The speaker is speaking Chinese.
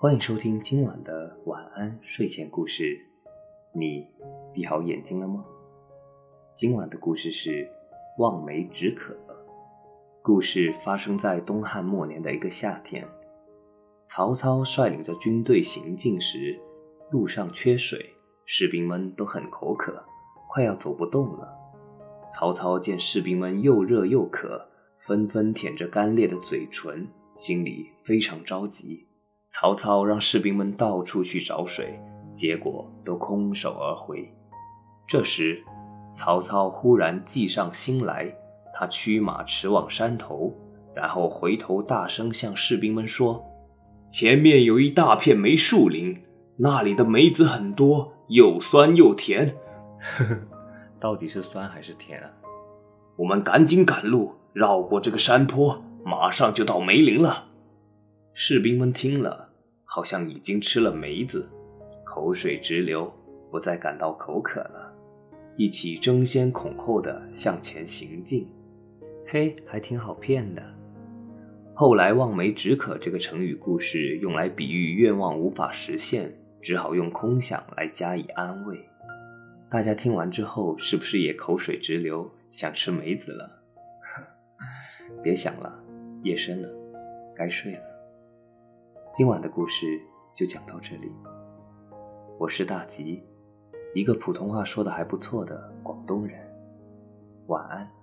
欢迎收听今晚的晚安睡前故事。你闭好眼睛了吗？今晚的故事是《望梅止渴》。故事发生在东汉末年的一个夏天，曹操率领着军队行进时，路上缺水，士兵们都很口渴，快要走不动了。曹操见士兵们又热又渴，纷纷舔着干裂的嘴唇，心里非常着急。曹操让士兵们到处去找水，结果都空手而回。这时，曹操忽然计上心来，他驱马驰往山头，然后回头大声向士兵们说：“前面有一大片梅树林，那里的梅子很多，又酸又甜。呵呵，到底是酸还是甜啊？我们赶紧赶路，绕过这个山坡，马上就到梅林了。”士兵们听了。好像已经吃了梅子，口水直流，不再感到口渴了，一起争先恐后的向前行进。嘿，还挺好骗的。后来“望梅止渴”这个成语故事用来比喻愿望无法实现，只好用空想来加以安慰。大家听完之后，是不是也口水直流，想吃梅子了？别想了，夜深了，该睡了。今晚的故事就讲到这里。我是大吉，一个普通话说的还不错的广东人。晚安。